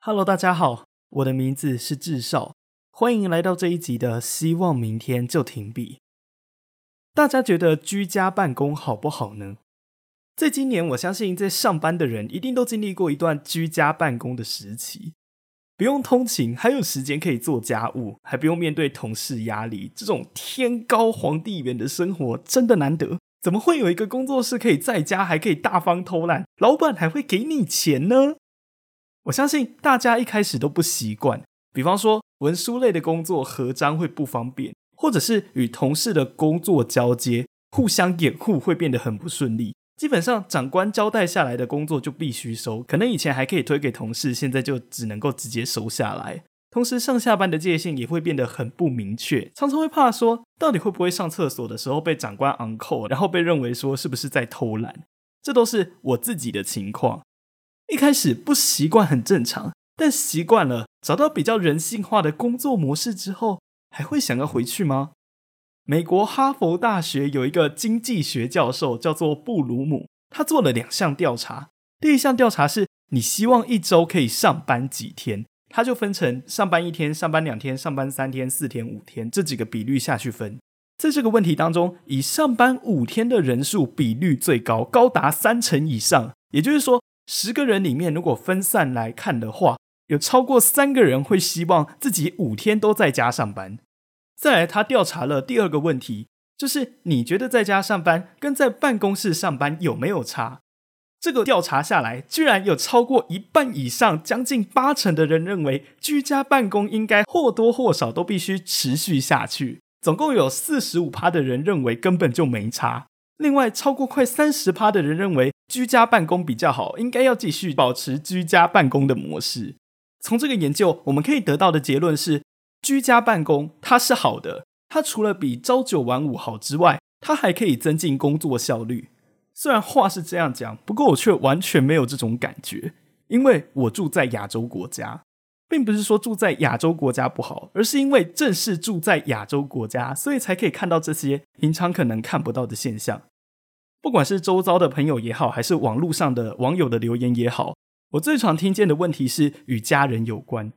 Hello，大家好，我的名字是智少，欢迎来到这一集的希望明天就停笔。大家觉得居家办公好不好呢？在今年，我相信在上班的人一定都经历过一段居家办公的时期，不用通勤，还有时间可以做家务，还不用面对同事压力，这种天高皇帝远的生活真的难得。怎么会有一个工作室可以在家还可以大方偷懒，老板还会给你钱呢？我相信大家一开始都不习惯，比方说文书类的工作合章会不方便，或者是与同事的工作交接互相掩护会变得很不顺利。基本上长官交代下来的工作就必须收，可能以前还可以推给同事，现在就只能够直接收下来。同时上下班的界限也会变得很不明确，常常会怕说到底会不会上厕所的时候被长官 uncle，然后被认为说是不是在偷懒，这都是我自己的情况。一开始不习惯很正常，但习惯了，找到比较人性化的工作模式之后，还会想要回去吗？美国哈佛大学有一个经济学教授叫做布鲁姆，他做了两项调查。第一项调查是你希望一周可以上班几天，他就分成上班一天、上班两天、上班三天、四天、五天这几个比率下去分。在这个问题当中，以上班五天的人数比率最高，高达三成以上，也就是说。十个人里面，如果分散来看的话，有超过三个人会希望自己五天都在家上班。再来，他调查了第二个问题，就是你觉得在家上班跟在办公室上班有没有差？这个调查下来，居然有超过一半以上，将近八成的人认为居家办公应该或多或少都必须持续下去。总共有四十五趴的人认为根本就没差。另外，超过快三十趴的人认为居家办公比较好，应该要继续保持居家办公的模式。从这个研究，我们可以得到的结论是，居家办公它是好的。它除了比朝九晚五好之外，它还可以增进工作效率。虽然话是这样讲，不过我却完全没有这种感觉，因为我住在亚洲国家。并不是说住在亚洲国家不好，而是因为正是住在亚洲国家，所以才可以看到这些平常可能看不到的现象。不管是周遭的朋友也好，还是网络上的网友的留言也好，我最常听见的问题是与家人有关。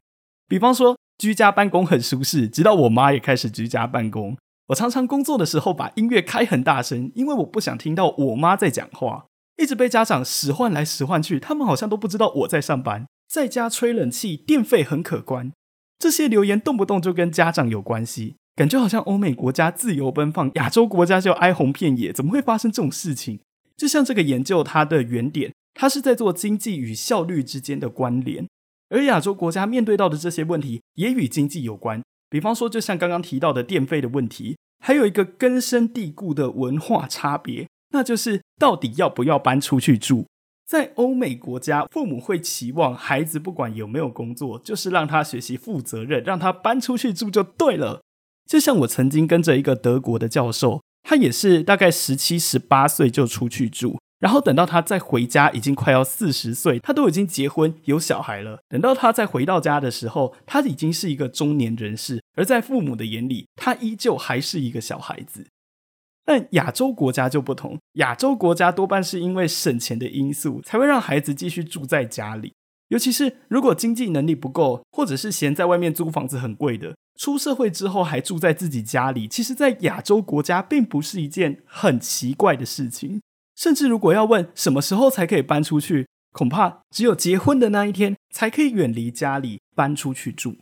比方说，居家办公很舒适，直到我妈也开始居家办公。我常常工作的时候把音乐开很大声，因为我不想听到我妈在讲话。一直被家长使唤来使唤去，他们好像都不知道我在上班。在家吹冷气，电费很可观。这些留言动不动就跟家长有关系，感觉好像欧美国家自由奔放，亚洲国家就哀鸿遍野。怎么会发生这种事情？就像这个研究，它的原点，它是在做经济与效率之间的关联。而亚洲国家面对到的这些问题，也与经济有关。比方说，就像刚刚提到的电费的问题，还有一个根深蒂固的文化差别，那就是到底要不要搬出去住。在欧美国家，父母会期望孩子不管有没有工作，就是让他学习负责任，让他搬出去住就对了。就像我曾经跟着一个德国的教授，他也是大概十七、十八岁就出去住，然后等到他再回家，已经快要四十岁，他都已经结婚有小孩了。等到他再回到家的时候，他已经是一个中年人士，而在父母的眼里，他依旧还是一个小孩子。但亚洲国家就不同，亚洲国家多半是因为省钱的因素，才会让孩子继续住在家里。尤其是如果经济能力不够，或者是嫌在外面租房子很贵的，出社会之后还住在自己家里，其实，在亚洲国家并不是一件很奇怪的事情。甚至如果要问什么时候才可以搬出去，恐怕只有结婚的那一天才可以远离家里搬出去住。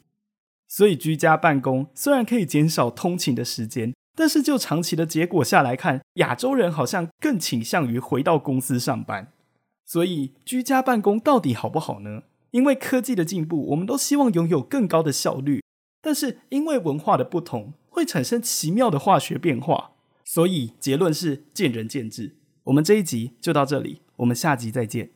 所以，居家办公虽然可以减少通勤的时间。但是就长期的结果下来看，亚洲人好像更倾向于回到公司上班。所以居家办公到底好不好呢？因为科技的进步，我们都希望拥有更高的效率。但是因为文化的不同，会产生奇妙的化学变化。所以结论是见仁见智。我们这一集就到这里，我们下集再见。